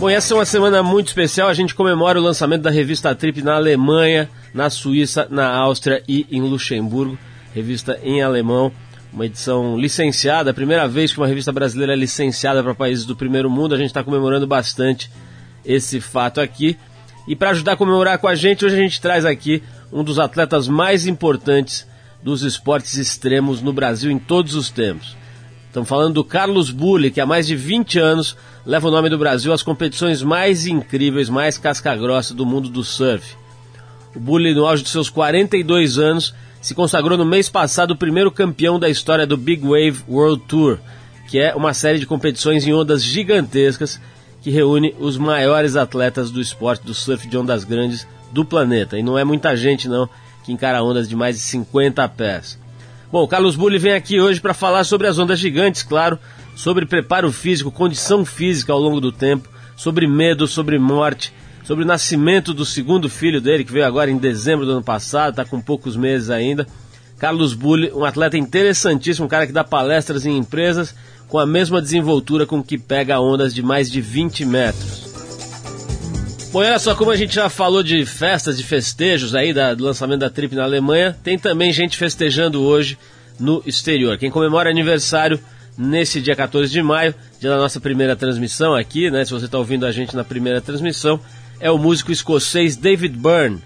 Bom, essa é uma semana muito especial. A gente comemora o lançamento da revista Trip na Alemanha, na Suíça, na Áustria e em Luxemburgo. Revista em alemão, uma edição licenciada, a primeira vez que uma revista brasileira é licenciada para países do primeiro mundo. A gente está comemorando bastante esse fato aqui. E para ajudar a comemorar com a gente, hoje a gente traz aqui um dos atletas mais importantes dos esportes extremos no Brasil em todos os tempos. Estamos falando do Carlos Bulli, que há mais de 20 anos leva o nome do Brasil às competições mais incríveis, mais casca-grossa do mundo do surf. O Bulli, no auge de seus 42 anos, se consagrou no mês passado o primeiro campeão da história do Big Wave World Tour, que é uma série de competições em ondas gigantescas que reúne os maiores atletas do esporte do surf de ondas grandes do planeta. E não é muita gente não que encara ondas de mais de 50 pés. Bom, Carlos Bulli vem aqui hoje para falar sobre as ondas gigantes, claro, sobre preparo físico, condição física ao longo do tempo, sobre medo, sobre morte, sobre o nascimento do segundo filho dele, que veio agora em dezembro do ano passado, está com poucos meses ainda. Carlos Bulli, um atleta interessantíssimo, um cara que dá palestras em empresas com a mesma desenvoltura com que pega ondas de mais de 20 metros. Bom, olha só, como a gente já falou de festas, de festejos aí da, do lançamento da Trip na Alemanha, tem também gente festejando hoje no exterior. Quem comemora aniversário nesse dia 14 de maio, dia da nossa primeira transmissão aqui, né? Se você está ouvindo a gente na primeira transmissão, é o músico escocês David Byrne.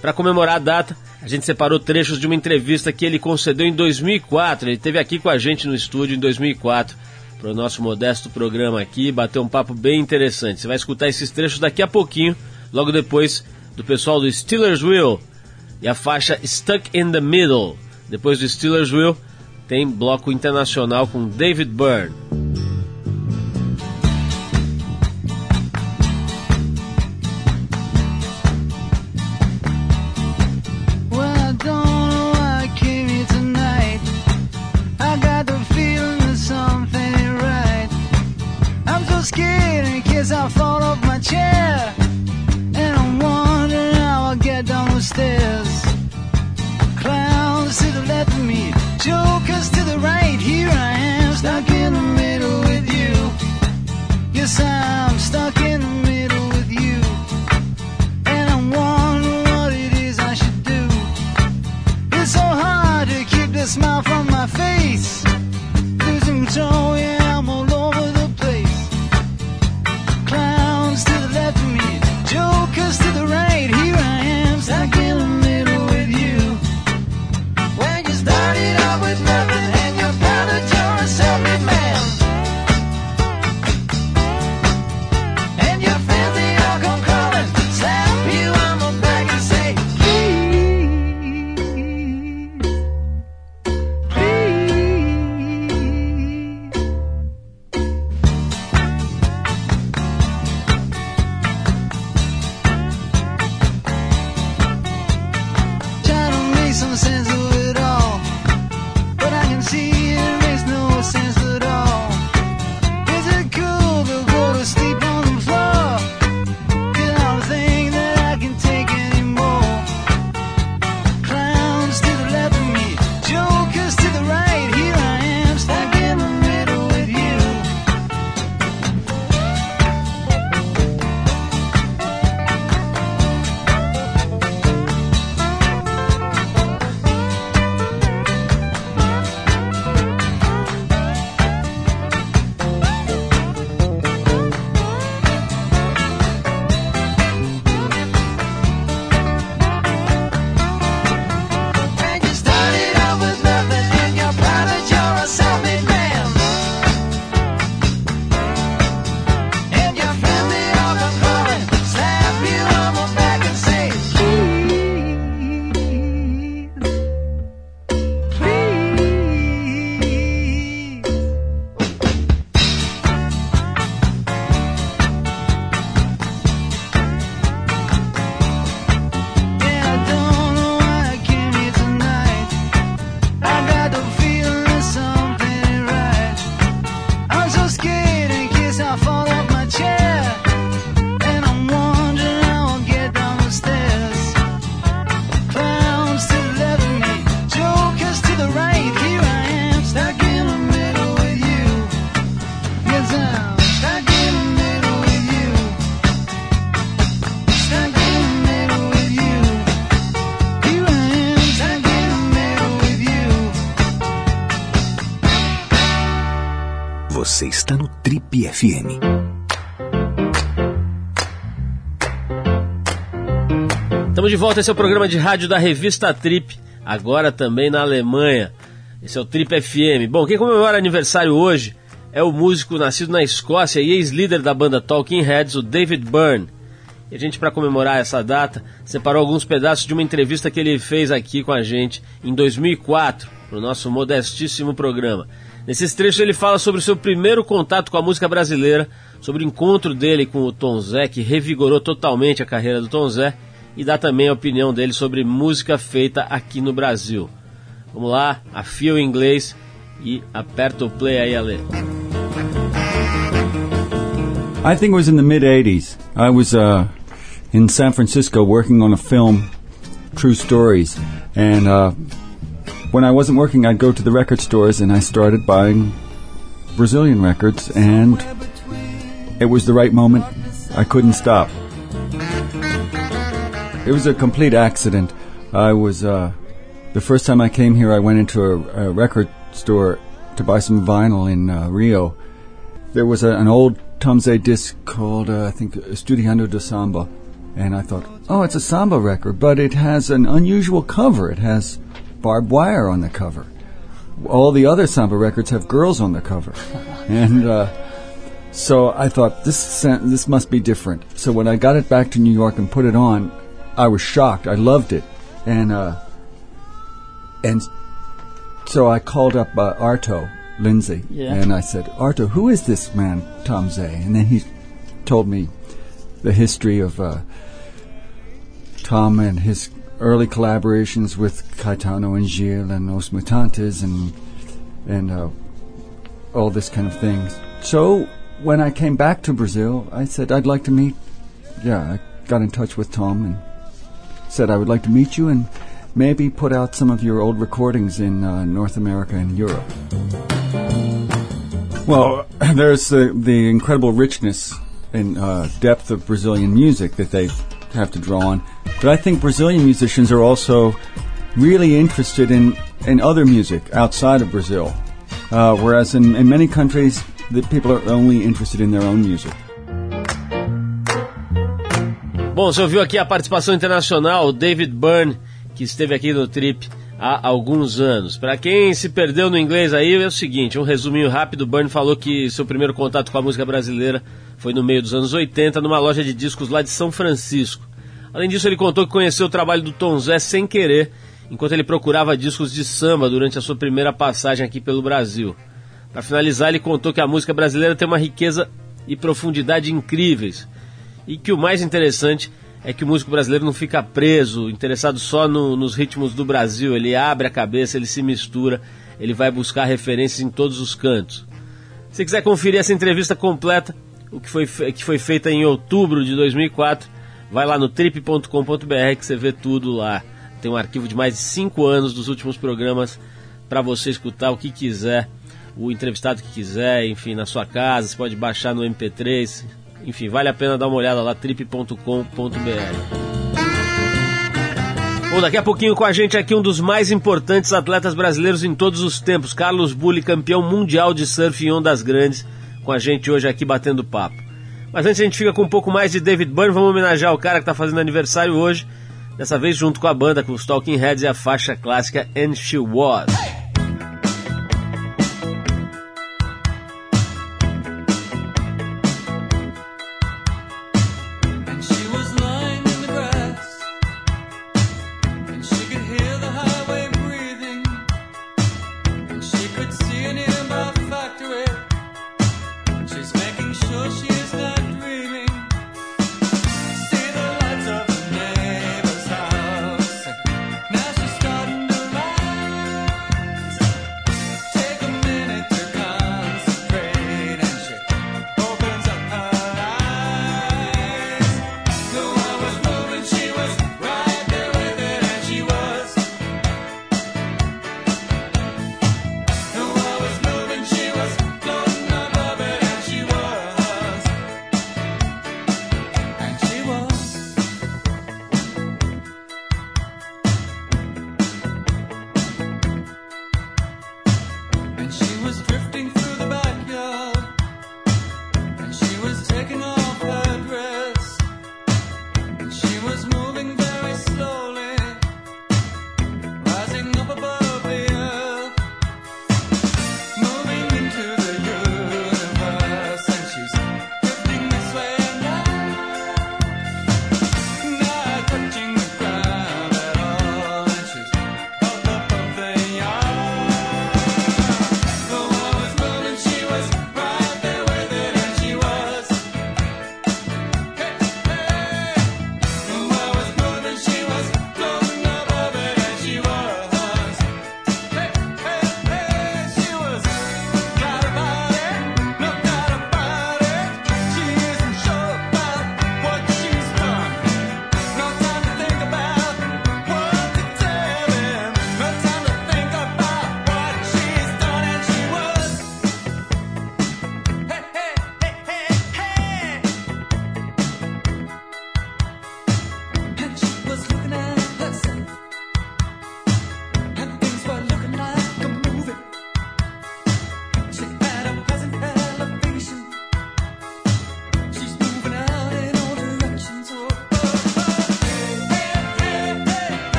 Para comemorar a data, a gente separou trechos de uma entrevista que ele concedeu em 2004. Ele esteve aqui com a gente no estúdio em 2004 para o nosso modesto programa aqui, bateu um papo bem interessante. Você vai escutar esses trechos daqui a pouquinho, logo depois do pessoal do Steelers Wheel e a faixa Stuck in the Middle. Depois do Steelers Wheel, tem bloco internacional com David Byrne. Você está no Trip FM. Estamos de volta, esse é o programa de rádio da revista Trip, agora também na Alemanha. Esse é o Trip FM. Bom, quem comemora aniversário hoje é o músico nascido na Escócia e ex-líder da banda Talking Heads, o David Byrne. E a gente, para comemorar essa data, separou alguns pedaços de uma entrevista que ele fez aqui com a gente em 2004, no nosso modestíssimo programa. Nesses trechos ele fala sobre o seu primeiro contato com a música brasileira, sobre o encontro dele com o Tom Zé, que revigorou totalmente a carreira do Tom Zé, e dá também a opinião dele sobre música feita aqui no Brasil. Vamos lá, afia o inglês e aperta o play aí, Ale. I think it was in the mid 80s. I was uh, in San Francisco working on a film, True Stories. And uh, when I wasn't working, I'd go to the record stores and I started buying Brazilian records. And it was the right moment. I couldn't stop. It was a complete accident. I was, uh, the first time I came here, I went into a, a record store to buy some vinyl in uh, Rio. There was a, an old Tomze disc called, uh, I think, Estudiando de Samba. And I thought, oh, it's a samba record, but it has an unusual cover. It has barbed wire on the cover. All the other samba records have girls on the cover. and uh, so I thought, this, this must be different. So when I got it back to New York and put it on, I was shocked. I loved it. And, uh, and so I called up uh, Arto Lindsay, Yeah. and I said, Arto, who is this man, Tom Zay? And then he told me the history of uh, Tom and his early collaborations with Caetano and Gil and Os Mutantes and and uh, all this kind of thing. So when I came back to Brazil, I said I'd like to meet. Yeah, I got in touch with Tom and said I would like to meet you and maybe put out some of your old recordings in uh, North America and Europe. Well, there's the, the incredible richness and uh, depth of Brazilian music that they have to draw on. But I think Brazilian musicians are also really interested in, in other music outside of Brazil. Uh, whereas in, in many countries, the people are only interested in their own music. Bom, você ouviu aqui a participação internacional, David Byrne, que esteve aqui no Trip há alguns anos. Para quem se perdeu no inglês aí, é o seguinte, um resuminho rápido, Byrne falou que seu primeiro contato com a música brasileira foi no meio dos anos 80, numa loja de discos lá de São Francisco. Além disso, ele contou que conheceu o trabalho do Tom Zé sem querer, enquanto ele procurava discos de samba durante a sua primeira passagem aqui pelo Brasil. Para finalizar, ele contou que a música brasileira tem uma riqueza e profundidade incríveis, e que o mais interessante é que o músico brasileiro não fica preso, interessado só no- nos ritmos do Brasil. Ele abre a cabeça, ele se mistura, ele vai buscar referências em todos os cantos. Se quiser conferir essa entrevista completa, o que foi, que foi feita em outubro de 2004, vai lá no trip.com.br que você vê tudo lá. Tem um arquivo de mais de 5 anos dos últimos programas para você escutar o que quiser, o entrevistado que quiser, enfim, na sua casa, você pode baixar no MP3, enfim, vale a pena dar uma olhada lá, trip.com.br. Bom, daqui a pouquinho com a gente aqui um dos mais importantes atletas brasileiros em todos os tempos, Carlos Bulli, campeão mundial de surf em ondas grandes, com a gente hoje aqui batendo papo. Mas antes a gente fica com um pouco mais de David Byrne, vamos homenagear o cara que está fazendo aniversário hoje, dessa vez junto com a banda, com os Talking Heads e a faixa clássica And She Was.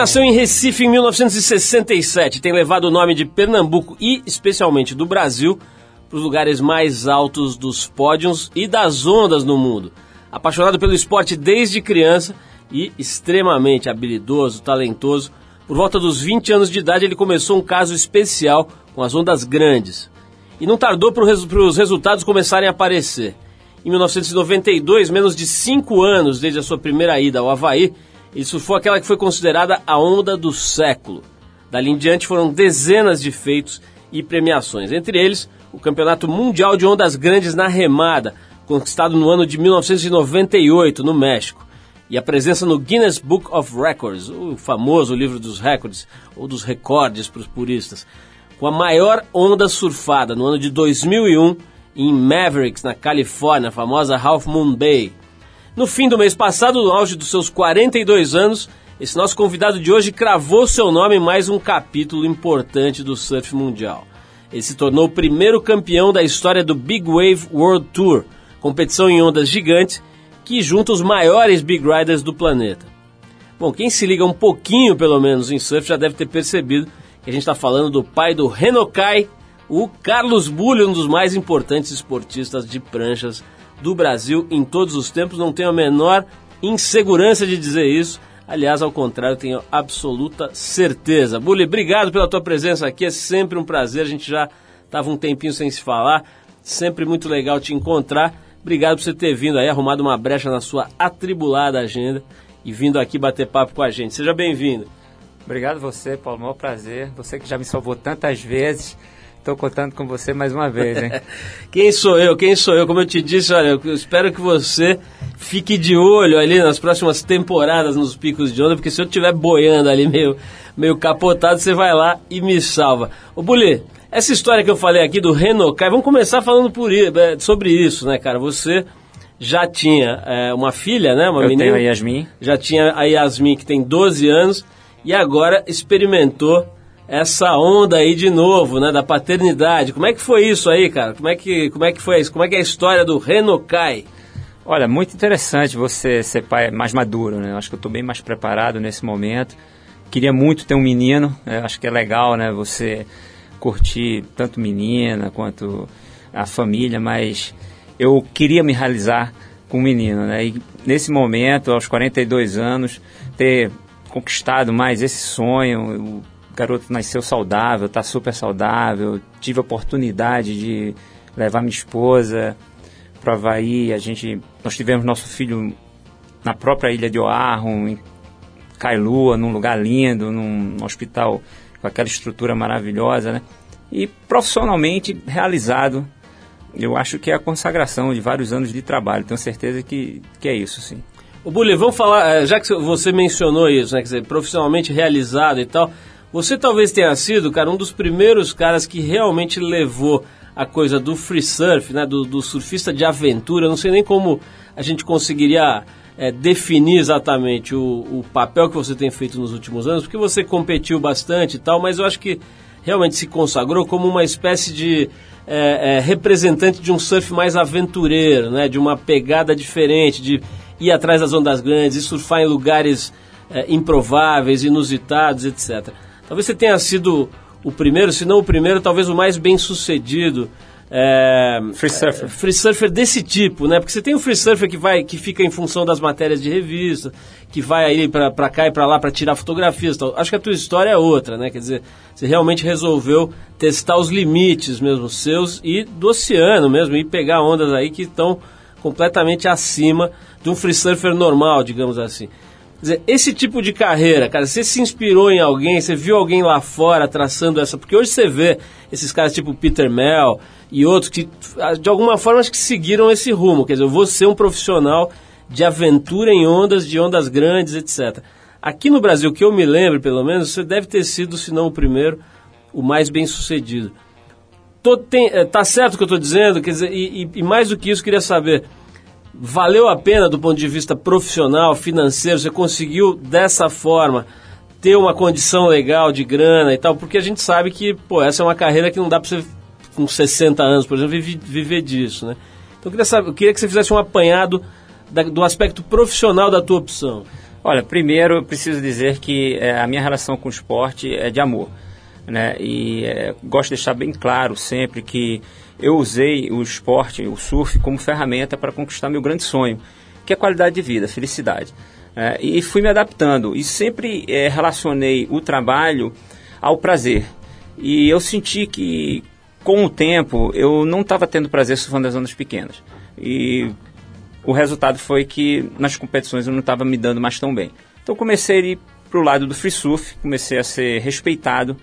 Nasceu em Recife em 1967, tem levado o nome de Pernambuco e, especialmente, do Brasil para os lugares mais altos dos pódios e das ondas no mundo. Apaixonado pelo esporte desde criança e extremamente habilidoso, talentoso, por volta dos 20 anos de idade ele começou um caso especial com as ondas grandes. E não tardou para os resultados começarem a aparecer. Em 1992, menos de 5 anos desde a sua primeira ida ao Havaí, ele surfou aquela que foi considerada a onda do século. Dali em diante foram dezenas de feitos e premiações, entre eles o Campeonato Mundial de Ondas Grandes na Remada, conquistado no ano de 1998 no México, e a presença no Guinness Book of Records, o famoso livro dos recordes ou dos recordes para os puristas, com a maior onda surfada no ano de 2001 em Mavericks, na Califórnia, a famosa Half Moon Bay. No fim do mês passado, no auge dos seus 42 anos, esse nosso convidado de hoje cravou seu nome em mais um capítulo importante do surf mundial. Ele se tornou o primeiro campeão da história do Big Wave World Tour, competição em ondas gigantes que junta os maiores big riders do planeta. Bom, quem se liga um pouquinho, pelo menos, em surf já deve ter percebido que a gente está falando do pai do Renokai, o Carlos Bulli, um dos mais importantes esportistas de pranchas do Brasil em todos os tempos. Não tenho a menor insegurança de dizer isso. Aliás, ao contrário, tenho absoluta certeza. Bully, obrigado pela tua presença aqui. É sempre um prazer. A gente já estava um tempinho sem se falar. Sempre muito legal te encontrar. Obrigado por você ter vindo aí, arrumado uma brecha na sua atribulada agenda e vindo aqui bater papo com a gente. Seja bem-vindo. Obrigado você, Paulo. Maior prazer. Você que já me salvou tantas vezes. Estou contando com você mais uma vez, hein? Quem sou eu? Quem sou eu? Como eu te disse, olha, eu espero que você fique de olho ali nas próximas temporadas nos picos de onda, porque se eu estiver boiando ali meio, meio capotado, você vai lá e me salva. Ô, Bulê, essa história que eu falei aqui do Renokai, vamos começar falando por, é, sobre isso, né, cara? Você já tinha é, uma filha, né? Uma Eu menina. tenho a Yasmin. Já tinha a Yasmin, que tem 12 anos, e agora experimentou essa onda aí de novo, né, da paternidade. Como é que foi isso aí, cara? Como é que, como é que foi isso? Como é que é a história do Renokai? Olha, muito interessante você ser pai mais maduro, né? Acho que eu estou bem mais preparado nesse momento. Queria muito ter um menino. né? Acho que é legal, né? Você curtir tanto menina quanto a família, mas eu queria me realizar com um menino, né? E nesse momento, aos 42 anos, ter conquistado mais esse sonho, garoto nasceu saudável, está super saudável, tive a oportunidade de levar minha esposa para Havaí, a gente, nós tivemos nosso filho na própria ilha de Oahu, em Kailua, num lugar lindo, num hospital com aquela estrutura maravilhosa, né? E profissionalmente realizado, eu acho que é a consagração de vários anos de trabalho. Tenho certeza que, que é isso, sim. O Bully, vamos falar, eh, já que você mencionou isso, né, quer dizer, profissionalmente realizado e tal, você talvez tenha sido, cara, um dos primeiros caras que realmente levou a coisa do free surf, né, do, do surfista de aventura, eu não sei nem como a gente conseguiria eh, definir exatamente o, o papel que você tem feito nos últimos anos, porque você competiu bastante e tal, mas eu acho que realmente se consagrou como uma espécie de é, é, representante de um surf mais aventureiro, né? de uma pegada diferente, de ir atrás das ondas grandes e surfar em lugares é, improváveis, inusitados, etc. Talvez você tenha sido o primeiro, se não o primeiro, talvez o mais bem sucedido é, Free surfer. é, free surfer desse tipo, né? Porque você tem o free surfer que vai, que fica em função das matérias de revista, que vai aí pra, pra cá e pra lá pra tirar fotografias. Tal. Acho que a tua história é outra, né? Quer dizer, você realmente resolveu testar os limites mesmo seus e do oceano mesmo e pegar ondas aí que estão completamente acima de um free surfer normal, digamos assim. Dizer, esse tipo de carreira, cara, você se inspirou em alguém, você viu alguém lá fora traçando essa. Porque hoje você vê esses caras tipo Peter Mel e outros que, de alguma forma, acho que seguiram esse rumo. Quer dizer, eu vou ser um profissional de aventura em ondas, de ondas grandes, etc. Aqui no Brasil, que eu me lembro, pelo menos, você deve ter sido, se não o primeiro, o mais bem sucedido. Tô, tem, eh, tá certo o que eu estou dizendo? Quer dizer, e, e- e mais do que isso, queria saber valeu a pena do ponto de vista profissional, financeiro, você conseguiu dessa forma ter uma condição legal de grana e tal, porque a gente sabe que, pô, essa é uma carreira que não dá para você com 60 anos, por exemplo, vive- viver disso, né? Então eu queria, saber, eu queria que você fizesse um apanhado da- do aspecto profissional da tua opção. Olha, primeiro eu preciso dizer que é, a minha relação com o esporte é de amor. Né? E é, gosto de deixar bem claro sempre que eu usei o esporte, o surf, como ferramenta para conquistar meu grande sonho, que é qualidade de vida, felicidade. É, e fui me adaptando e sempre é, relacionei o trabalho ao prazer. E eu senti que, com o tempo, eu não estava tendo prazer surfando as ondas pequenas. E o resultado foi que nas competições eu não estava me dando mais tão bem. Então comecei a ir para o lado do free surf, comecei a ser respeitado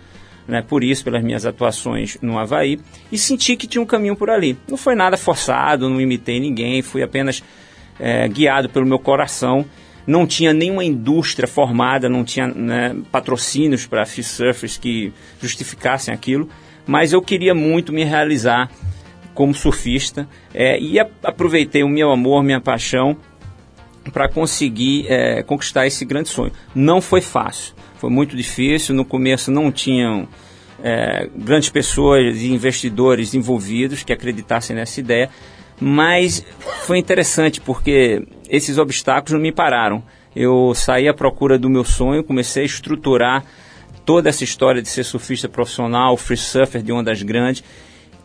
né, por isso, pelas minhas atuações no Havaí, e senti que tinha um caminho por ali. Não foi nada forçado, não imitei ninguém, fui apenas é, guiado pelo meu coração. Não tinha nenhuma indústria formada, não tinha né, patrocínios para free surfers que justificassem aquilo, mas eu queria muito me realizar como surfista é, e a- aproveitei o meu amor, minha paixão para conseguir é, conquistar esse grande sonho. Não foi fácil, foi muito difícil. No começo não tinham é, grandes pessoas e investidores envolvidos que acreditassem nessa ideia, mas foi interessante porque esses obstáculos não me pararam. Eu saí à procura do meu sonho, comecei a estruturar toda essa história de ser surfista profissional, free surfer de ondas grandes,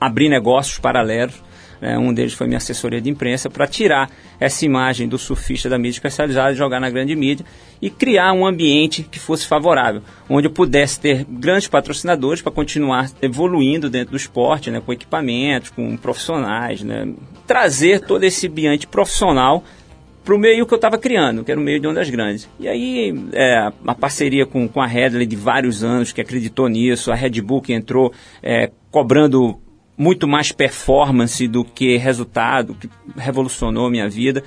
abrir negócios paralelos. Né? um deles foi minha assessoria de imprensa para tirar essa imagem do surfista da mídia especializada, jogar na grande mídia e criar um ambiente que fosse favorável, onde eu pudesse ter grandes patrocinadores para continuar evoluindo dentro do esporte, né? com equipamentos, com profissionais, né? trazer todo esse ambiente profissional para o meio que eu estava criando, que era o meio de ondas grandes. E aí, é, a parceria com, com a Headley de vários anos, que acreditou nisso, a Red Bull que entrou é, cobrando muito mais performance do que resultado, que revolucionou a minha vida.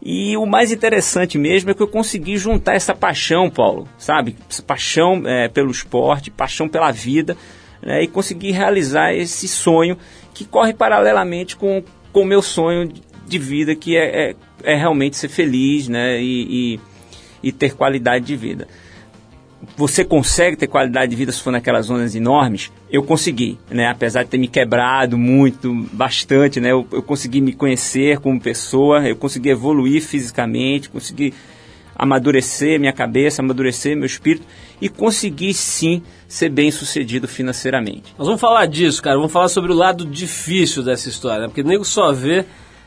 E o mais interessante mesmo é que eu consegui juntar essa paixão, Paulo, sabe? Essa paixão é, pelo esporte, paixão pela vida, né? e consegui realizar esse sonho que corre paralelamente com com o meu sonho de vida, que é, é, é realmente ser feliz né? e, e, e ter qualidade de vida você consegue ter qualidade de vida se for naquelas zonas enormes? Eu consegui, né? Apesar de ter me quebrado muito, bastante, né? Eu, eu consegui me conhecer como pessoa, eu consegui evoluir fisicamente, consegui amadurecer minha cabeça, amadurecer meu espírito e consegui sim ser bem sucedido financeiramente. Nós vamos falar disso, cara. Vamos falar sobre o lado difícil dessa história, né? Porque nego só vê.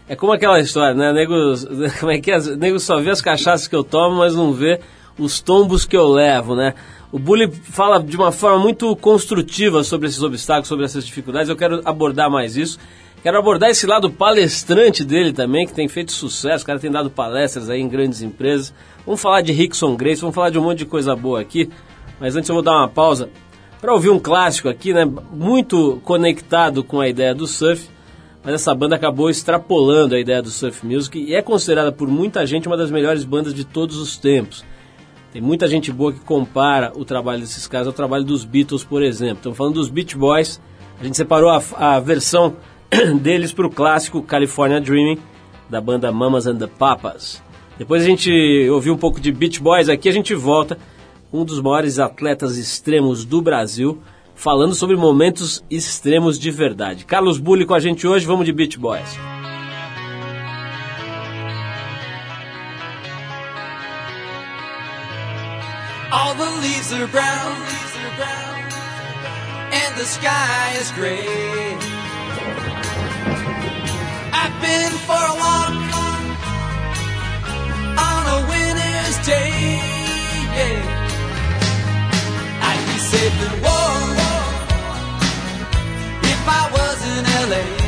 É como aquela história, né? Nego, como é que é? Nego só vê as cachaças que eu tomo, mas não vê os tombos que eu levo, né? O Bully fala de uma forma muito construtiva sobre esses obstáculos, sobre essas dificuldades. Eu quero abordar mais isso. Quero abordar esse lado palestrante dele também, que tem feito sucesso. O cara tem dado palestras aí em grandes empresas. Vamos falar de Rickson Grace, vamos falar de um monte de coisa boa aqui. Mas antes eu vou dar uma pausa para ouvir um clássico aqui, né? Muito conectado com a ideia do surf. Mas essa banda acabou extrapolando a ideia do surf music e é considerada por muita gente uma das melhores bandas de todos os tempos. Tem muita gente boa que compara o trabalho desses caras ao trabalho dos Beatles, por exemplo. Estamos falando dos Beach Boys. A gente separou a, a versão deles para o clássico California Dreaming, da banda Mamas and the Papas. Depois a gente ouviu um pouco de Beach Boys aqui, a gente volta um dos maiores atletas extremos do Brasil, falando sobre momentos extremos de verdade. Carlos Bulli com a gente hoje, vamos de Beach Boys. All the leaves are brown, and the sky is gray. I've been for a walk on a winter's day. I'd be safe and warm if I was in LA.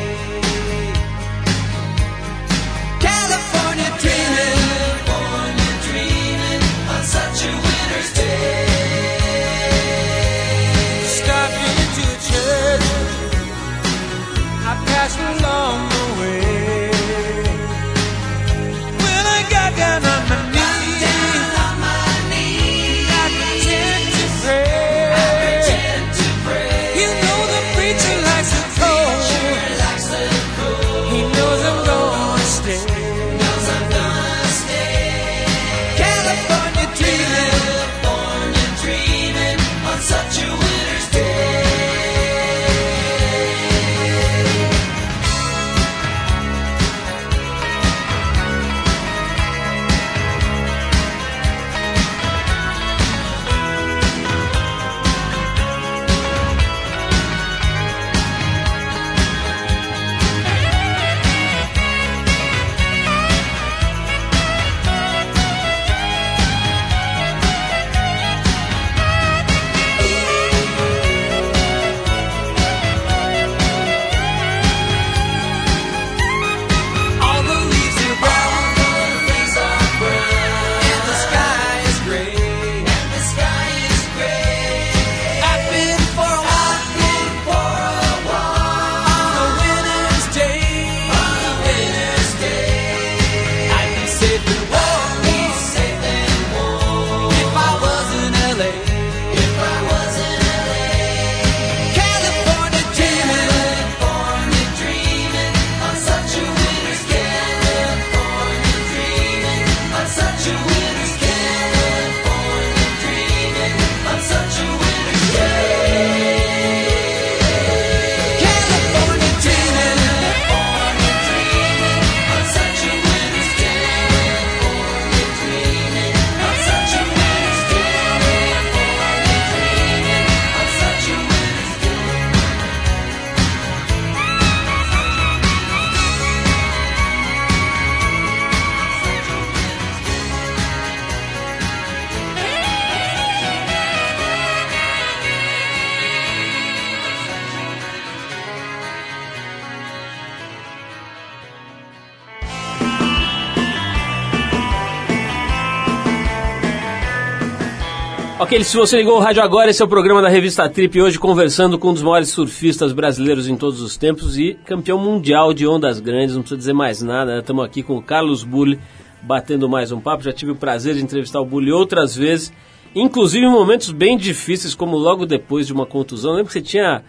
Ok, se você ligou o rádio agora, esse é o programa da revista Trip, hoje conversando com um dos maiores surfistas brasileiros em todos os tempos e campeão mundial de ondas grandes, não precisa dizer mais nada, estamos aqui com o Carlos Bulli, batendo mais um papo, já tive o prazer de entrevistar o Bulli outras vezes, inclusive em momentos bem difíceis, como logo depois de uma contusão, lembro que você tinha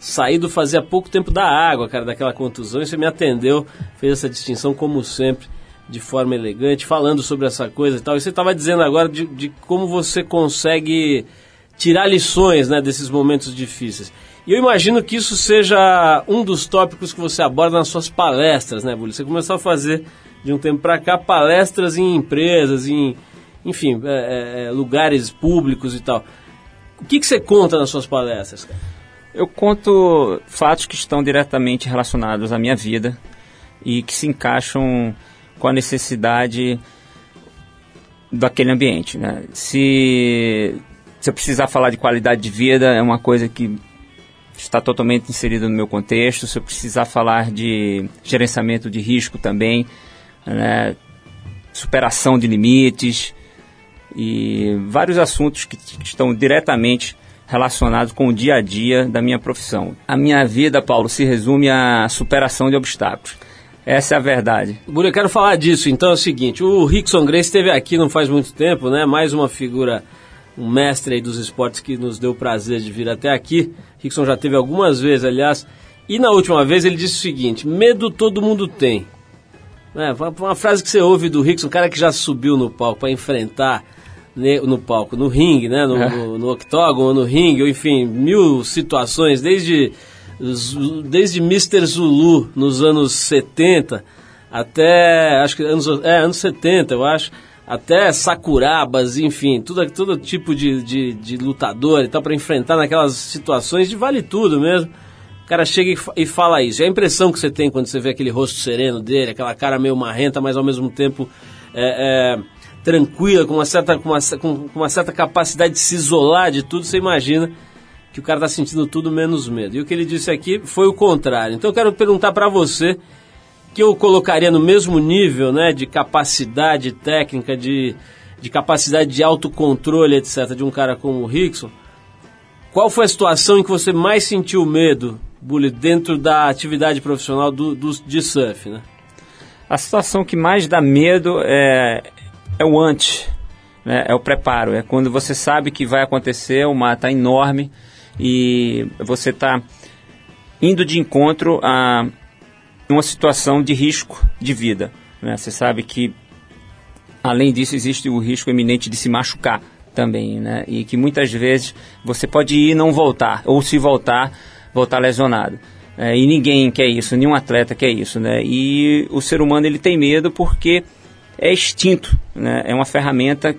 saído fazia pouco tempo da água, cara, daquela contusão, e você me atendeu, fez essa distinção como sempre, de forma elegante, falando sobre essa coisa e tal. E você estava dizendo agora de, de, como você consegue tirar lições né, desses momentos difíceis. E eu imagino que isso seja um dos tópicos que você aborda nas suas palestras, né, Bully? Você começou a fazer, de um tempo para cá, palestras em empresas, em, enfim, é, é, lugares públicos e tal. O que, que você conta nas suas palestras, cara? Eu conto fatos que estão diretamente relacionados à minha vida e que se encaixam com a necessidade daquele ambiente. Né? Se, se eu precisar falar de qualidade de vida, é uma coisa que está totalmente inserida no meu contexto. Se eu precisar falar de gerenciamento de risco também, né? superação de limites e vários assuntos que, que estão diretamente relacionados com o dia a dia da minha profissão. A minha vida, Paulo, se resume à superação de obstáculos. Essa é a verdade. Buri, eu quero falar disso. Então é o seguinte: o Rickson Grace esteve aqui não faz muito tempo, né? Mais uma figura, um mestre aí dos esportes que nos deu o prazer de vir até aqui. Rickson já teve algumas vezes, aliás. E na última vez ele disse o seguinte: medo todo mundo tem. É, uma frase que você ouve do Rickson, um cara que já subiu no palco para enfrentar no palco, no ringue, né? No, no, no octógono, no ringue, ou enfim, mil situações, desde desde Mr. Zulu nos anos 70 até acho que anos, é, anos 70, eu acho, até Sakurabas, enfim, tudo, todo tipo de, de, de lutador e tal, para enfrentar naquelas situações de vale tudo mesmo. O cara chega e, fala isso. E a impressão que você tem quando você vê aquele rosto sereno dele, aquela cara meio marrenta, mas ao mesmo tempo é, é, tranquila, com uma, certa, com, uma, com uma certa capacidade de se isolar de tudo, você imagina que o cara está sentindo tudo menos medo. E o que ele disse aqui foi o contrário. Então eu quero perguntar para você, que eu colocaria no mesmo nível né, de capacidade técnica, de, de capacidade de autocontrole, etc., de um cara como o Rickson, qual foi a situação em que você mais sentiu medo, Bully, dentro da atividade profissional do, do, de surf, né? A situação que mais dá medo é, é o antes, né? é o preparo, é quando você sabe que vai acontecer, o mar está enorme, e você está indo de encontro a uma situação de risco de vida. Né? Você sabe que, além disso, existe o risco eminente de se machucar também, né? E que muitas vezes você pode ir e não voltar, ou se voltar, voltar lesionado. É, e ninguém quer isso, nenhum atleta quer isso, né? E o ser humano ele tem medo porque é extinto, né? É uma ferramenta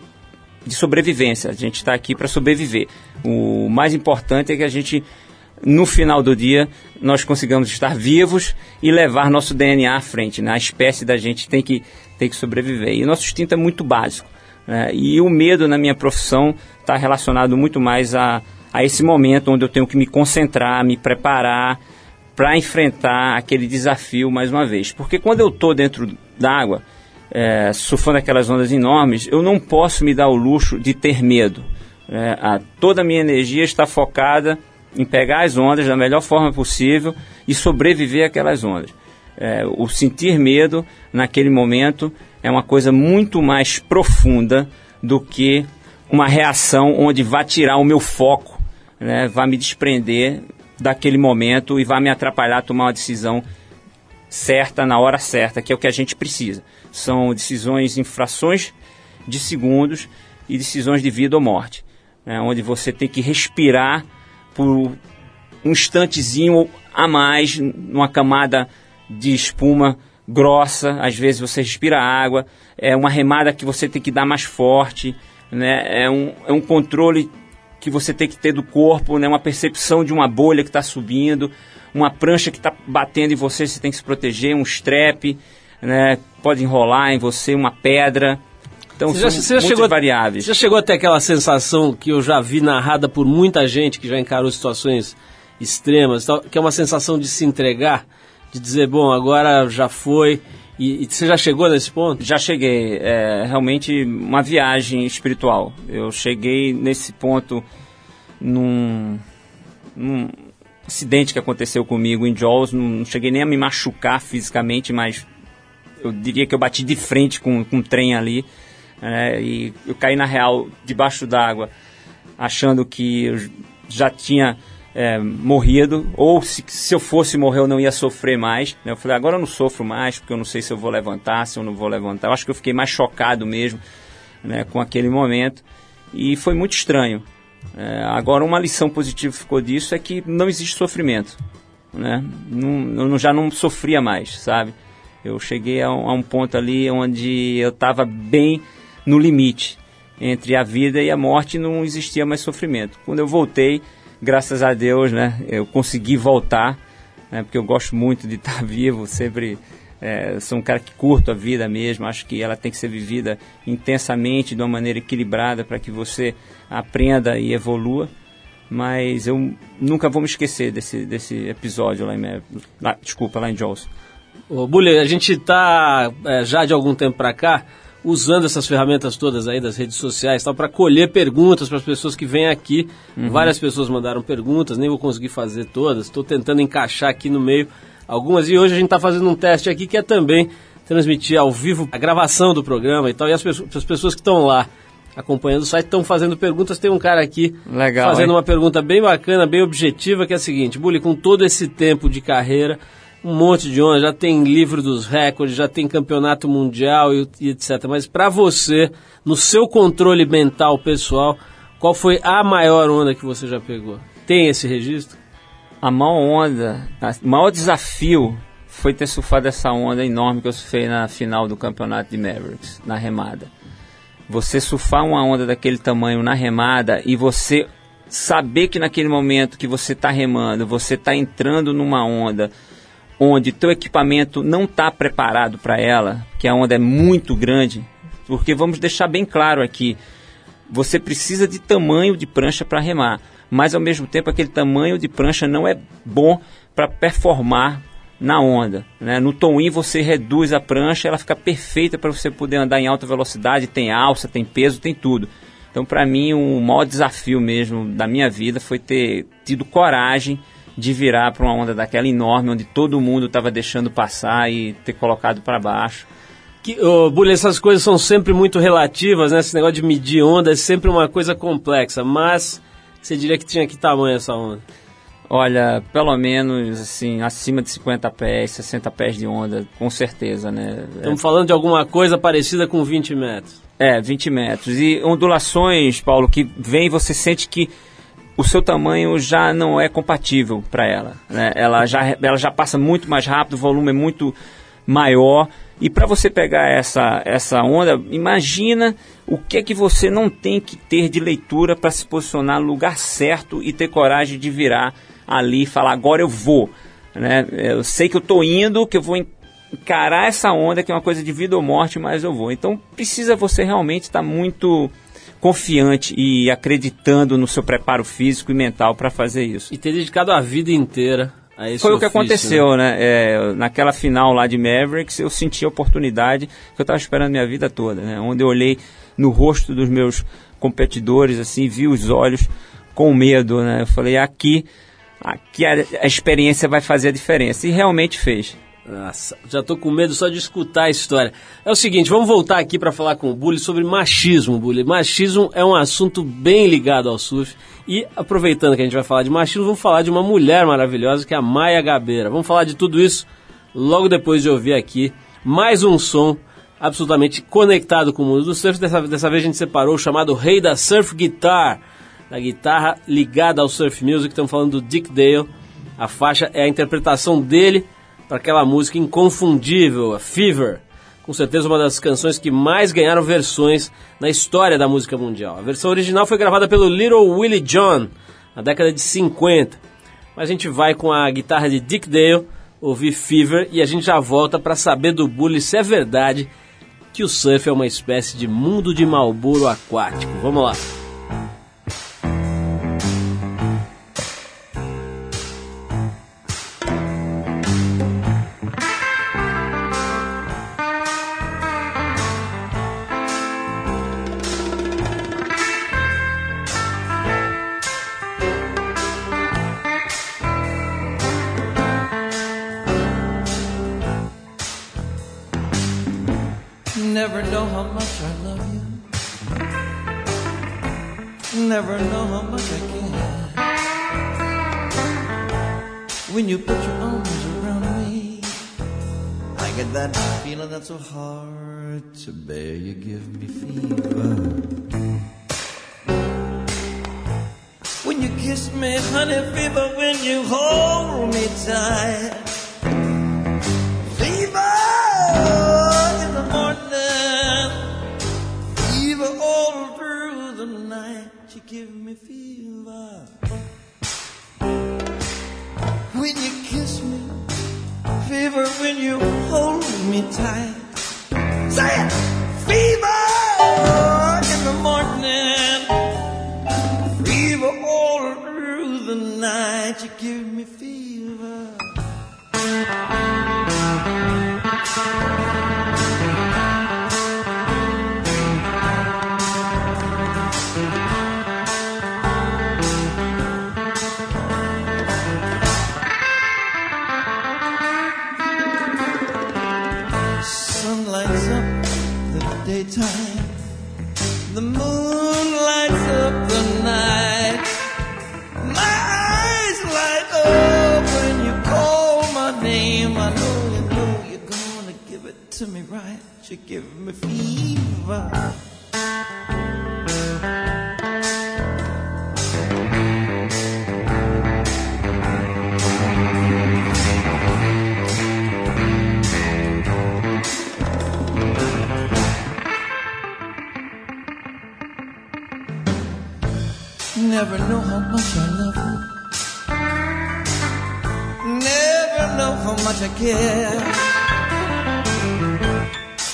de sobrevivência. A gente está aqui para sobreviver. O mais importante é que a gente, no final do dia, nós consigamos estar vivos e levar nosso DNA à frente. Né? A espécie da gente tem que, tem que sobreviver. E nosso instinto é muito básico. Né? E o medo na minha profissão está relacionado muito mais a, a esse momento onde eu tenho que me concentrar, me preparar para enfrentar aquele desafio mais uma vez. Porque quando eu estou dentro d'água, é, surfando aquelas ondas enormes, eu não posso me dar o luxo de ter medo. É, a, toda a minha energia está focada em pegar as ondas da melhor forma possível e sobreviver àquelas ondas. É, o sentir medo naquele momento é uma coisa muito mais profunda do que uma reação onde vai tirar o meu foco, né, vai me desprender daquele momento e vai me atrapalhar a tomar uma decisão certa na hora certa, que é o que a gente precisa. São decisões em frações de segundos e decisões de vida ou morte, né, onde você tem que respirar por um instantezinho a mais, numa camada de espuma grossa, às vezes você respira água, é uma remada que você tem que dar mais forte, né, é, um, é um controle que você tem que ter do corpo, né, uma percepção de uma bolha que está subindo, uma prancha que está batendo em você, você tem que se proteger, um strap, né? Pode enrolar em você uma pedra. Então você já, você já chegou, variáveis. Já chegou até aquela sensação que eu já vi narrada por muita gente que já encarou situações extremas, que é uma sensação de se entregar, de dizer, bom, agora já foi E, e você já chegou nesse ponto? Já cheguei. É realmente uma viagem espiritual. Eu cheguei nesse ponto num, num acidente que aconteceu comigo em Jaws. Não, não cheguei nem a me machucar fisicamente, mas eu diria que eu bati de frente com, com um trem ali. né, e eu caí na real debaixo d'água, achando que eu já tinha é, morrido, ou se, se eu fosse morrer eu não ia sofrer mais. né? Eu falei, agora eu não sofro mais, porque eu não sei se eu vou levantar, se eu não vou levantar. Eu acho que eu fiquei mais chocado mesmo né, com aquele momento. E foi muito estranho. É, agora, uma lição positiva ficou disso é que não existe sofrimento. Né? Não, eu já não sofria mais, sabe? Eu cheguei a um, a um ponto ali onde eu estava bem no limite entre a vida e a morte não existia mais sofrimento. Quando eu voltei, graças a Deus, né, eu consegui voltar, né, porque eu gosto muito de estar vivo, sempre é, sou um cara que curto a vida mesmo, acho que ela tem que ser vivida intensamente, de uma maneira equilibrada, para que você aprenda e evolua. Mas eu nunca vou me esquecer desse, desse episódio lá em... Lá- desculpa, lá em Jaws. Ô, Bully, a gente está já de algum tempo para cá usando essas ferramentas todas aí das redes sociais tal para colher perguntas para as pessoas que vêm aqui. Várias pessoas mandaram perguntas, nem vou conseguir fazer todas. Estou tentando encaixar aqui no meio algumas e hoje a gente está fazendo um teste aqui que é também transmitir ao vivo a gravação do programa e tal. E as, pessoas- as pessoas que estão lá acompanhando o site estão fazendo perguntas. Tem um cara aqui Legal, fazendo hein? uma pergunta bem bacana, bem objetiva, que é a seguinte: Bully, com todo esse tempo de carreira, um monte de onda, já tem livro dos recordes, já tem campeonato mundial e, e etc. Mas para você, no seu controle mental pessoal, qual foi a maior onda que você já pegou? Tem esse registro? A maior onda, o maior desafio foi ter surfado essa onda enorme que eu surfei na final do campeonato de Mavericks, na remada. Você surfar uma onda daquele tamanho na remada e você saber que naquele momento que você está remando, você está entrando numa onda onde teu equipamento não está preparado para ela, que a onda é muito grande, porque vamos deixar bem claro aqui, você precisa de tamanho de prancha para remar, mas ao mesmo tempo aquele tamanho de prancha não é bom para performar na onda. Né? No Tom-in você reduz a prancha, ela fica perfeita para você poder andar em alta velocidade, tem alça, tem peso, tem tudo. Então para mim o maior desafio mesmo da minha vida foi ter tido coragem de virar para uma onda daquela enorme, onde todo mundo estava deixando passar e ter colocado para baixo. Que, ô, Bully, essas coisas são sempre muito relativas, né? Esse negócio de medir onda é sempre uma coisa complexa, mas você diria que tinha que tamanho essa onda? Olha, pelo menos assim, acima de 50 pés, 60 pés de onda, com certeza, né? Estamos falando de alguma coisa parecida com 20 metros. É, 20 metros. E ondulações, Paulo, que vem você sente que o seu tamanho já não é compatível para ela. Né? Ela, já, ela já passa muito mais rápido, o volume é muito maior. E para você pegar essa, essa onda, imagina o que é que você não tem que ter de leitura para se posicionar no lugar certo e ter coragem de virar ali e falar, agora eu vou. Né? Eu sei que eu estou indo, que eu vou encarar essa onda, que é uma coisa de vida ou morte, mas eu vou. Então precisa você realmente estar muito confiante e acreditando no seu preparo físico e mental para fazer isso. E ter dedicado a vida inteira a esse Foi o que ofício, aconteceu, né? É, naquela final lá de Mavericks, eu senti a oportunidade que eu estava esperando minha vida toda, né? Onde eu olhei no rosto dos meus competidores, assim, vi os olhos com medo, né? Eu falei, aqui, aqui a, a experiência vai fazer a diferença. E realmente fez. Nossa, já tô com medo só de escutar a história. É o seguinte, vamos voltar aqui para falar com o Bully sobre machismo, Bully. Machismo é um assunto bem ligado ao surf. E aproveitando que a gente vai falar de machismo, vamos falar de uma mulher maravilhosa que é a Maia Gabeira. Vamos falar de tudo isso logo depois de ouvir aqui mais um som absolutamente conectado com o mundo do surf. Dessa, dessa vez a gente separou o chamado Rei da Surf Guitar, da guitarra ligada ao surf music. Estamos falando do Dick Dale. A faixa é a interpretação dele para aquela música inconfundível, a Fever. Com certeza uma das canções que mais ganharam versões na história da música mundial. A versão original foi gravada pelo Little Willie John na década de 50. Mas a gente vai com a guitarra de Dick Dale ouvir Fever e a gente já volta para saber do Bully se é verdade que o surf é uma espécie de mundo de Malboro aquático. Vamos lá. So hard to bear. You give me fever. When you kiss me, honey, fever. When you hold me tight, name. I know you know you're gonna give it to me right. You give me fever. Care.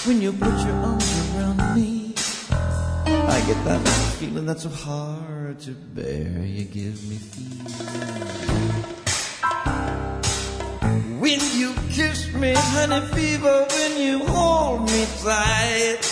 When you put your arms around me, I get that feeling that's so hard to bear. You give me fever. When you kiss me, honey, fever. When you hold me tight,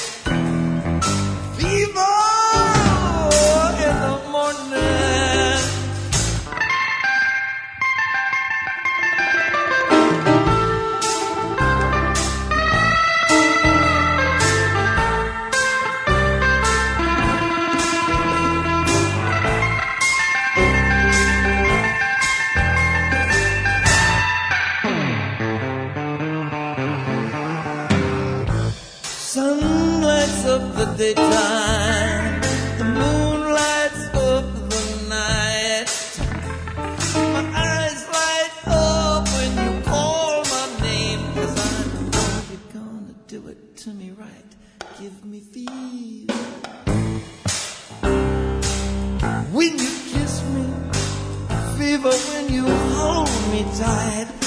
the moon lights up the night. My eyes light up when you call my name, 'cause I know you're gonna do it to me right. Give me fever. When you kiss me, fever when you hold me tight.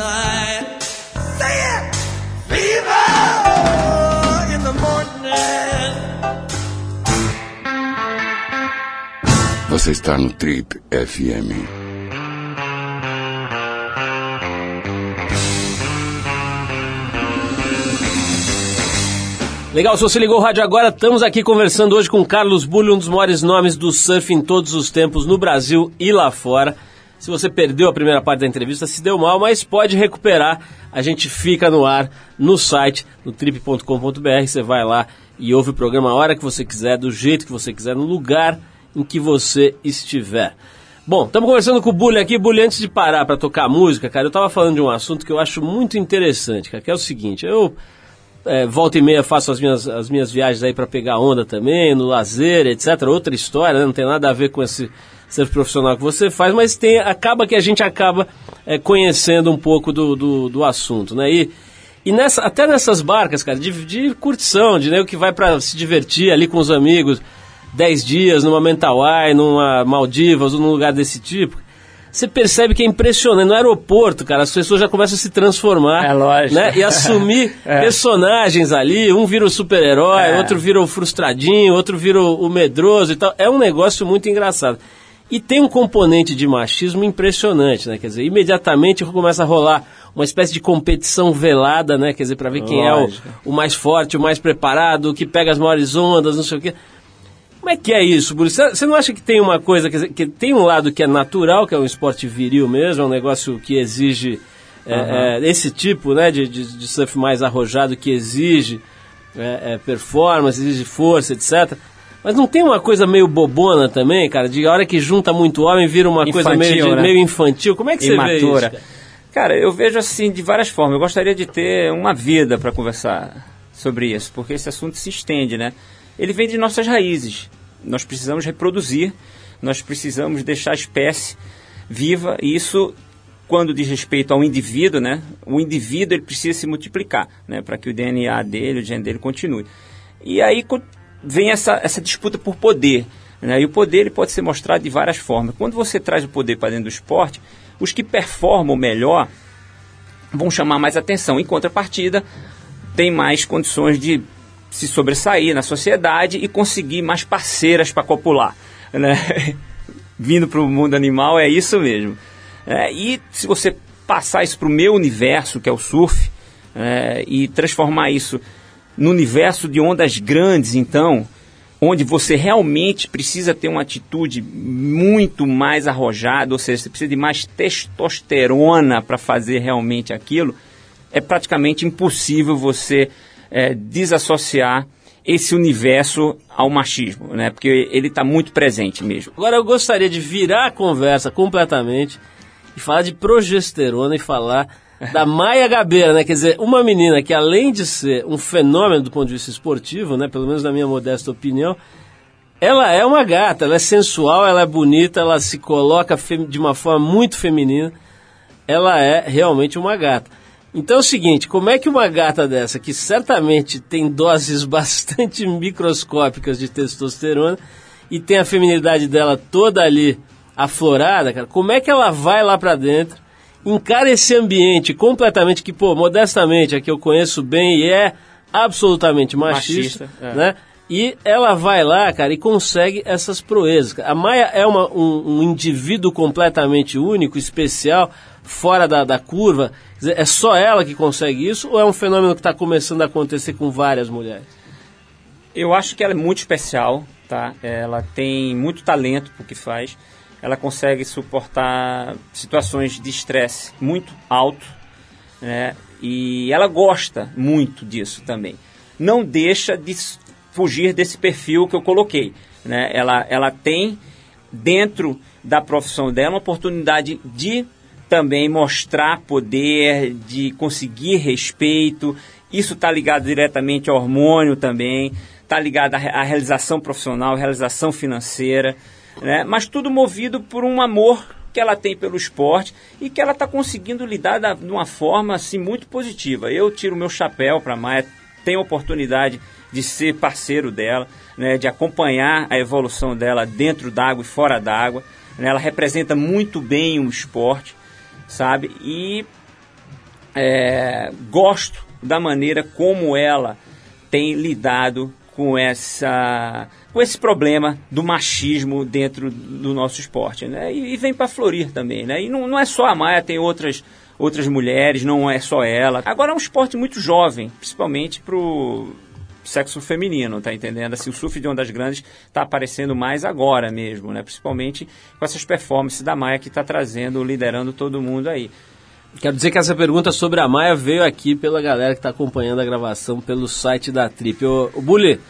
Tight. Say it! Fever in the morning. Você está no Trip FM. Legal, se você ligou o rádio agora, estamos aqui conversando hoje com Carlos Bulli, um dos maiores nomes do surf em todos os tempos no Brasil e lá fora. Se você perdeu a primeira parte da entrevista, se deu mal, mas pode recuperar. A gente fica no ar no site, no trip.com.br. Você vai lá e ouve o programa a hora que você quiser, do jeito que você quiser, no lugar em que você estiver. Bom, estamos conversando com o Bully aqui. Bully, antes de parar para tocar música, cara, eu estava falando de um assunto que eu acho muito interessante, cara, que é o seguinte: eu é, volta e meia faço as minhas, as minhas viagens aí para pegar onda também, no lazer, etc. Outra história, né? não tem nada a ver com esse surf profissional que você faz, mas tem, acaba que a gente acaba é, conhecendo um pouco do, do, do assunto, né? E, e nessa, até nessas barcas, cara, de, de curtição, de né, que vai para se divertir ali com os amigos, 10 dias numa Mentawai, numa Maldivas ou num lugar desse tipo, você percebe que é impressionante. No aeroporto, cara, as pessoas já começam a se transformar. É lógico. Né? E assumir É. personagens ali. Um vira o super-herói, É. outro vira o frustradinho, outro vira o, o medroso e tal. É um negócio muito engraçado. E tem um componente de machismo impressionante, né? Quer dizer, imediatamente começa a rolar uma espécie de competição velada, né? Quer dizer, para ver quem é o, o mais forte, o mais preparado, o que pega as maiores ondas, não sei o quê. Como é que é isso, Bruce? Você- não acha que tem uma coisa, quer dizer, que tem um lado que é natural, que é um esporte viril mesmo, é um negócio que exige é, é, esse tipo né, de, de, de surf mais arrojado, que exige é, é, performance, exige força, etc. Mas não tem uma coisa meio bobona também, cara? De a hora que junta muito homem, vira uma coisa meio, Infantil, de- né? meio infantil. Como é que você vê isso? imatura. cara? Cara, eu vejo assim de várias formas. Eu gostaria de ter uma vida para conversar sobre isso, porque esse assunto se estende, né? Ele vem de nossas raízes. Nós precisamos reproduzir, nós precisamos deixar a espécie viva e isso quando diz respeito ao indivíduo, né? O indivíduo ele precisa se multiplicar, né, para que o DNA dele, o gene dele continue. E aí vem essa, essa disputa por poder. Né? E o poder ele pode ser mostrado de várias formas. Quando você traz o poder para dentro do esporte, os que performam melhor vão chamar mais atenção. Em contrapartida, tem mais condições de se sobressair na sociedade e conseguir mais parceiras para copular. Né? Vindo para o mundo animal é isso mesmo. É, e se você passar isso para o meu universo, que é o surf, é, e transformar isso no universo de ondas grandes, então, onde você realmente precisa ter uma atitude muito mais arrojada, ou seja, você precisa de mais testosterona para fazer realmente aquilo, é praticamente impossível você é, desassociar esse universo ao machismo, né? Porque ele está muito presente mesmo. Agora eu gostaria de virar a conversa completamente e falar de progesterona e falar da Maia Gabeira, né? Quer dizer, uma menina que além de ser um fenômeno do ponto de vista esportivo, né? Pelo menos na minha modesta opinião, ela é uma gata, ela é sensual, ela é bonita, ela se coloca de uma forma muito feminina. Ela é realmente uma gata. Então é o seguinte, como é que uma gata dessa, que certamente tem doses bastante microscópicas de testosterona e tem a feminilidade dela toda ali aflorada, cara, como é que ela vai lá pra dentro, encara esse ambiente completamente que, pô, modestamente, aqui eu conheço bem e é absolutamente machista, Machista, é. né? E ela vai lá, cara, e consegue essas proezas. A Maia é uma- um, um indivíduo completamente único, especial, fora da, da curva. Quer dizer, é só ela que consegue isso ou é um fenômeno que está começando a acontecer com várias mulheres? Eu acho que ela é muito especial, tá? Ela tem muito talento pro que faz. Ela consegue suportar situações de estresse muito alto, né? E ela gosta muito disso também. Não deixa de fugir desse perfil que eu coloquei, né? Ela, ela tem dentro da profissão dela uma oportunidade de também mostrar poder, de conseguir respeito. Isso está ligado diretamente ao hormônio também, está ligado à realização profissional, realização financeira, né? mas tudo movido por um amor que ela tem pelo esporte e que ela está conseguindo lidar da- de uma forma assim, muito positiva. Eu tiro meu chapéu para a Maia, tenho oportunidade de ser parceiro dela, né, de acompanhar a evolução dela dentro d'água e fora d'água. né? Ela representa muito bem o esporte, sabe? E é, gosto da maneira como ela tem lidado com essa com esse problema do machismo dentro do nosso esporte, né? E, e vem para florir também, né? E não, não é só a Maia, tem outras outras mulheres, não é só ela. Agora é um esporte muito jovem, principalmente pro sexo feminino, tá entendendo? Assim, o surf de ondas grandes está aparecendo mais agora mesmo, né? Principalmente com essas performances da Maia que está trazendo, liderando todo mundo aí. Quero dizer que essa pergunta sobre a Maia veio aqui pela galera que está acompanhando a gravação pelo site da Trip. Ô, ô Bully,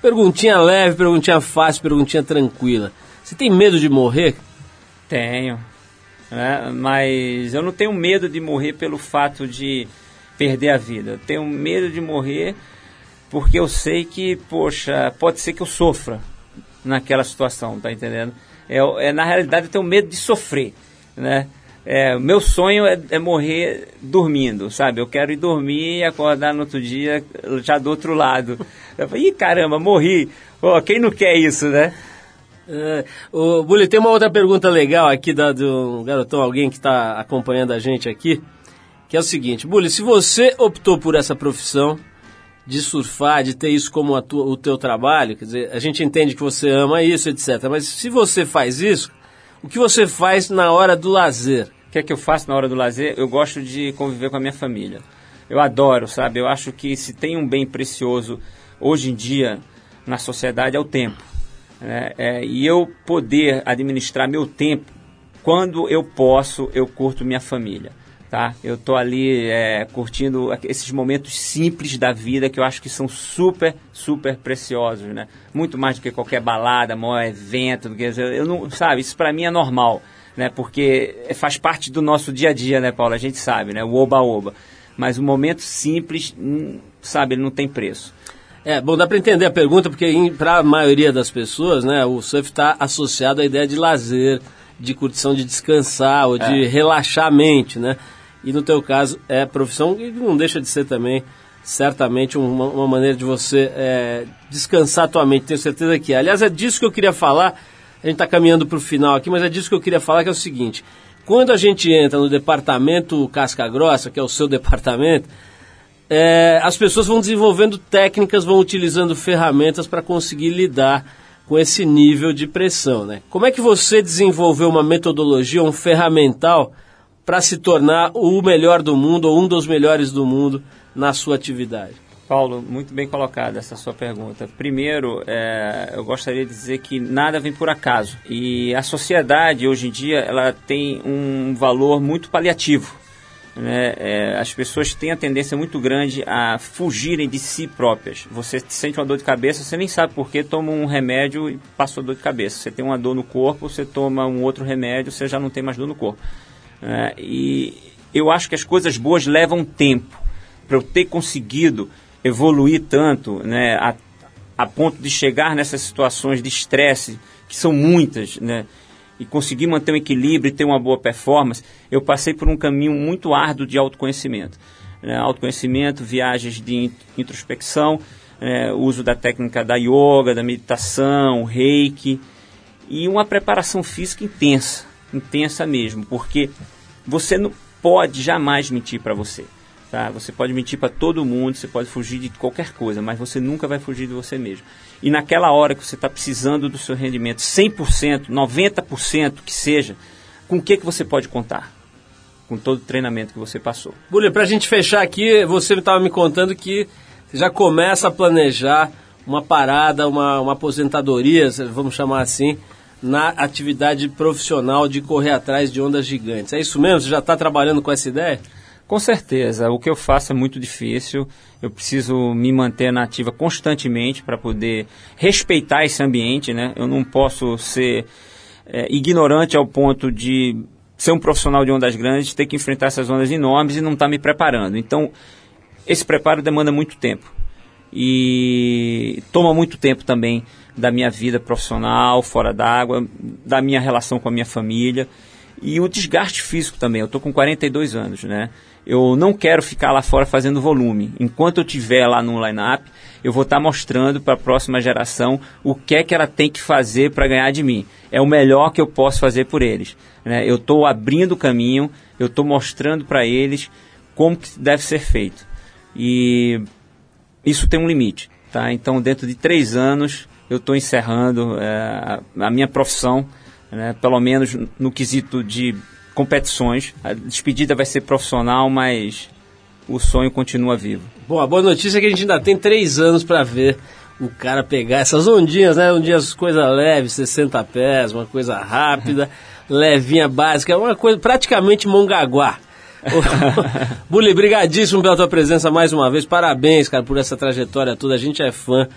perguntinha leve, perguntinha fácil, perguntinha tranquila. Você tem medo de morrer? Tenho. né? Mas eu não tenho medo de morrer pelo fato de perder a vida. Eu tenho medo de morrer porque eu sei que, poxa, pode ser que eu sofra naquela situação, tá entendendo? É, é, na realidade, eu tenho medo de sofrer, né? É, meu sonho é, é morrer dormindo, sabe? Eu quero ir dormir e acordar no outro dia já do outro lado. Eu falei, ih, caramba, morri. Pô, quem não quer isso, né? É, o Bully, tem uma outra pergunta legal aqui da, do garotão, alguém que está acompanhando a gente aqui, que é o seguinte, Bully, se você optou por essa profissão de surfar, de ter isso como tua, o teu trabalho, quer dizer, a gente entende que você ama isso, etc. Mas se você faz isso, o que você faz na hora do lazer? O que é que eu faço na hora do lazer? Eu gosto de conviver com a minha família. Eu adoro, sabe? Eu acho que se tem um bem precioso hoje em dia na sociedade é o tempo. né? É, e eu poder administrar meu tempo quando eu posso, eu curto minha família. Tá? Eu tô ali é, curtindo esses momentos simples da vida que eu acho que são super, super preciosos, né? Muito mais do que qualquer balada, maior evento, eu não, sabe? Isso para mim é normal né? Porque faz parte do nosso dia a dia, né, Paulo? A gente sabe, né? O oba-oba. Mas o momento simples, hum, sabe, ele não tem preço. É, bom, dá para entender a pergunta, porque para a maioria das pessoas, né, o surf está associado à ideia de lazer, de curtição de descansar ou de É. relaxar a mente, né? E no teu caso é profissão e não deixa de ser também, certamente, uma, uma maneira de você é, descansar a tua mente, tenho certeza que é. Aliás, é disso que eu queria falar, a gente está caminhando para o final aqui, mas é disso que eu queria falar, que é o seguinte, quando a gente entra no departamento casca grossa, que é o seu departamento, é, as pessoas vão desenvolvendo técnicas, vão utilizando ferramentas para conseguir lidar com esse nível de pressão. Né? Como é que você desenvolveu uma metodologia, um ferramental para se tornar o melhor do mundo ou um dos melhores do mundo na sua atividade? Paulo, muito bem colocada essa sua pergunta. Primeiro, é, eu gostaria de dizer que nada vem por acaso. E a sociedade, hoje em dia, ela tem um valor muito paliativo. Né? É, as pessoas têm a tendência muito grande a fugirem de si próprias. Você sente uma dor de cabeça, você nem sabe por que, toma um remédio e passou dor de cabeça. Você tem uma dor no corpo, você toma um outro remédio, você já não tem mais dor no corpo. É, e eu acho que as coisas boas levam tempo. Para eu ter conseguido evoluir tanto, né, a, a ponto de chegar nessas situações de estresse, que são muitas, né, e conseguir manter um equilíbrio e ter uma boa performance, eu passei por um caminho muito árduo de autoconhecimento. Né, autoconhecimento, viagens de in- introspecção, é, uso da técnica da yoga, da meditação, reiki, e uma preparação física intensa, intensa mesmo, porque você não pode jamais mentir para você. Tá? Você pode mentir para todo mundo, você pode fugir de qualquer coisa, mas você nunca vai fugir de você mesmo. E naquela hora que você está precisando do seu rendimento 100%, 90% que seja, com o que, que você pode contar? Com todo o treinamento que você passou. Bully, para a gente fechar aqui, você estava me contando que você já começa a planejar uma parada, uma, uma aposentadoria, vamos chamar assim, na atividade profissional de correr atrás de ondas gigantes. É isso mesmo? Você já está trabalhando com essa ideia? Com certeza, o que eu faço é muito difícil. Eu preciso me manter na ativa constantemente para poder respeitar esse ambiente, né? Eu não posso ser é, ignorante ao ponto de ser um profissional de ondas grandes, ter que enfrentar essas ondas enormes e não estar me preparando. Então, esse preparo demanda muito tempo e toma muito tempo também da minha vida profissional, fora d'água, da minha relação com a minha família e o desgaste físico também. Eu estou com 42 anos, né? Eu não quero ficar lá fora fazendo volume. Enquanto eu estiver lá no line-up, eu vou estar mostrando para a próxima geração o que é que ela tem que fazer para ganhar de mim. É o melhor que eu posso fazer por eles. Né? Eu estou abrindo o caminho, eu estou mostrando para eles como que deve ser feito. E isso tem um limite. Tá? Então, dentro de três anos, eu estou encerrando é, a minha profissão, né? pelo menos no quesito de competições. A despedida vai ser profissional, mas o sonho continua vivo. Bom, a boa notícia é que a gente ainda tem três anos para ver o cara pegar essas ondinhas, né? Ondinhas, coisa leve, 60 pés, uma coisa rápida, levinha básica, uma coisa praticamente mongaguá. Bully, brigadíssimo pela tua presença mais uma vez. Parabéns, cara, por essa trajetória toda. A gente é fã.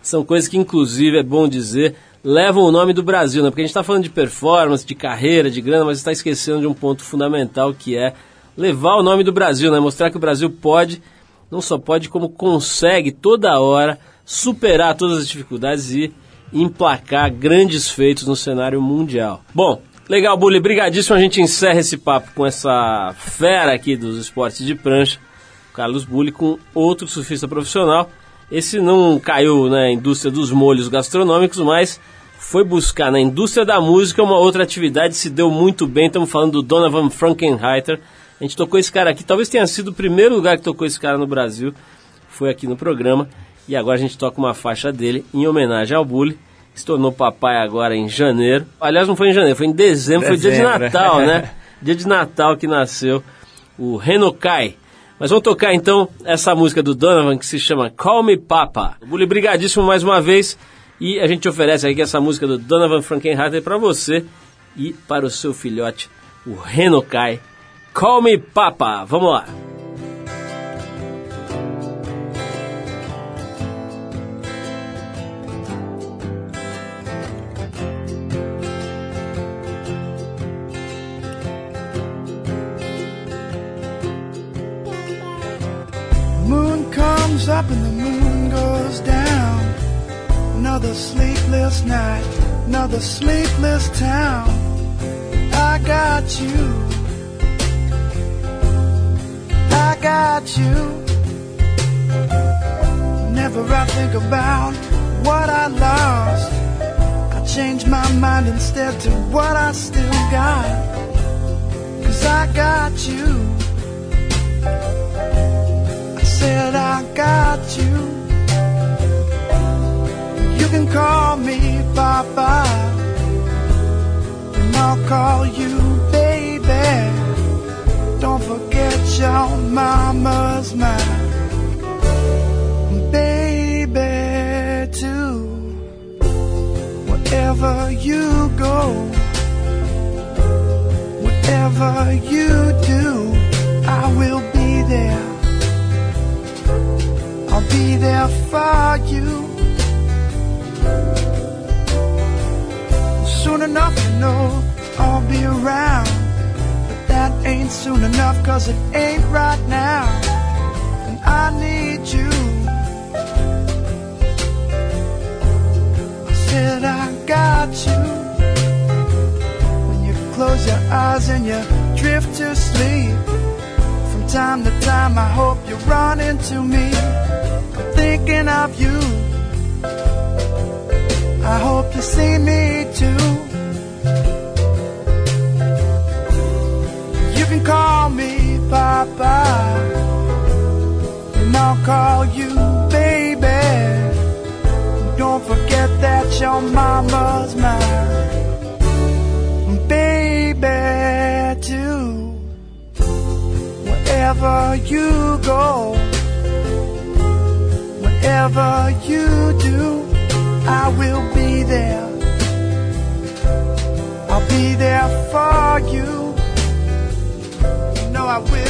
São coisas que, inclusive, é bom dizer, levam o nome do Brasil, né? Porque a gente está falando de performance, de carreira, de grana, mas está esquecendo de um ponto fundamental que é levar o nome do Brasil, né? Mostrar que o Brasil pode, não só pode, como consegue toda hora superar todas as dificuldades e emplacar grandes feitos no cenário mundial. Bom, legal, Bully, brigadíssimo. A gente encerra esse papo com essa fera aqui dos esportes de prancha, Carlos Bully, com outro surfista profissional. Esse não caiu na indústria dos molhos gastronômicos, mas foi buscar na indústria da música uma outra atividade, se deu muito bem. Estamos falando do Donovan Frankenheiter. A gente tocou esse cara aqui, talvez tenha sido o primeiro lugar que tocou esse cara no Brasil, foi aqui no programa. E agora a gente toca uma faixa dele em homenagem ao Bully, que se tornou papai agora em janeiro. Aliás, não foi em janeiro, foi em dezembro, foi dia de Dezembro. Natal, né? Dia de Natal que nasceu o Renokai. Mas vamos tocar então essa música do Donovan que se chama Call Me Papa. Bully, brigadíssimo mais uma vez. E a gente oferece aqui essa música do Donovan Frankenheiter para você e para o seu filhote, o Renokai. Call Me Papa. Vamos lá. Up and the moon goes down. Another sleepless night, another sleepless town. I got you. I got you. Whenever I think about what I lost, I change my mind instead to what I still got. Cause I got you. Said I got you. You can call me Papa, and I'll call you baby. Don't forget your mama's mind, baby too. Wherever you go, know I'll be around. But that ain't soon enough, cause it ain't right now. And I need you. I said I got you. When you close your eyes and you drift to sleep. From time to time, I hope you run into me. I'm thinking of you. I hope you see me too. Call me Papa, and I'll call you baby. Don't forget that your mama's mine, baby too. Wherever you go, whatever you do, I will be there. I'll be there for you. You know I will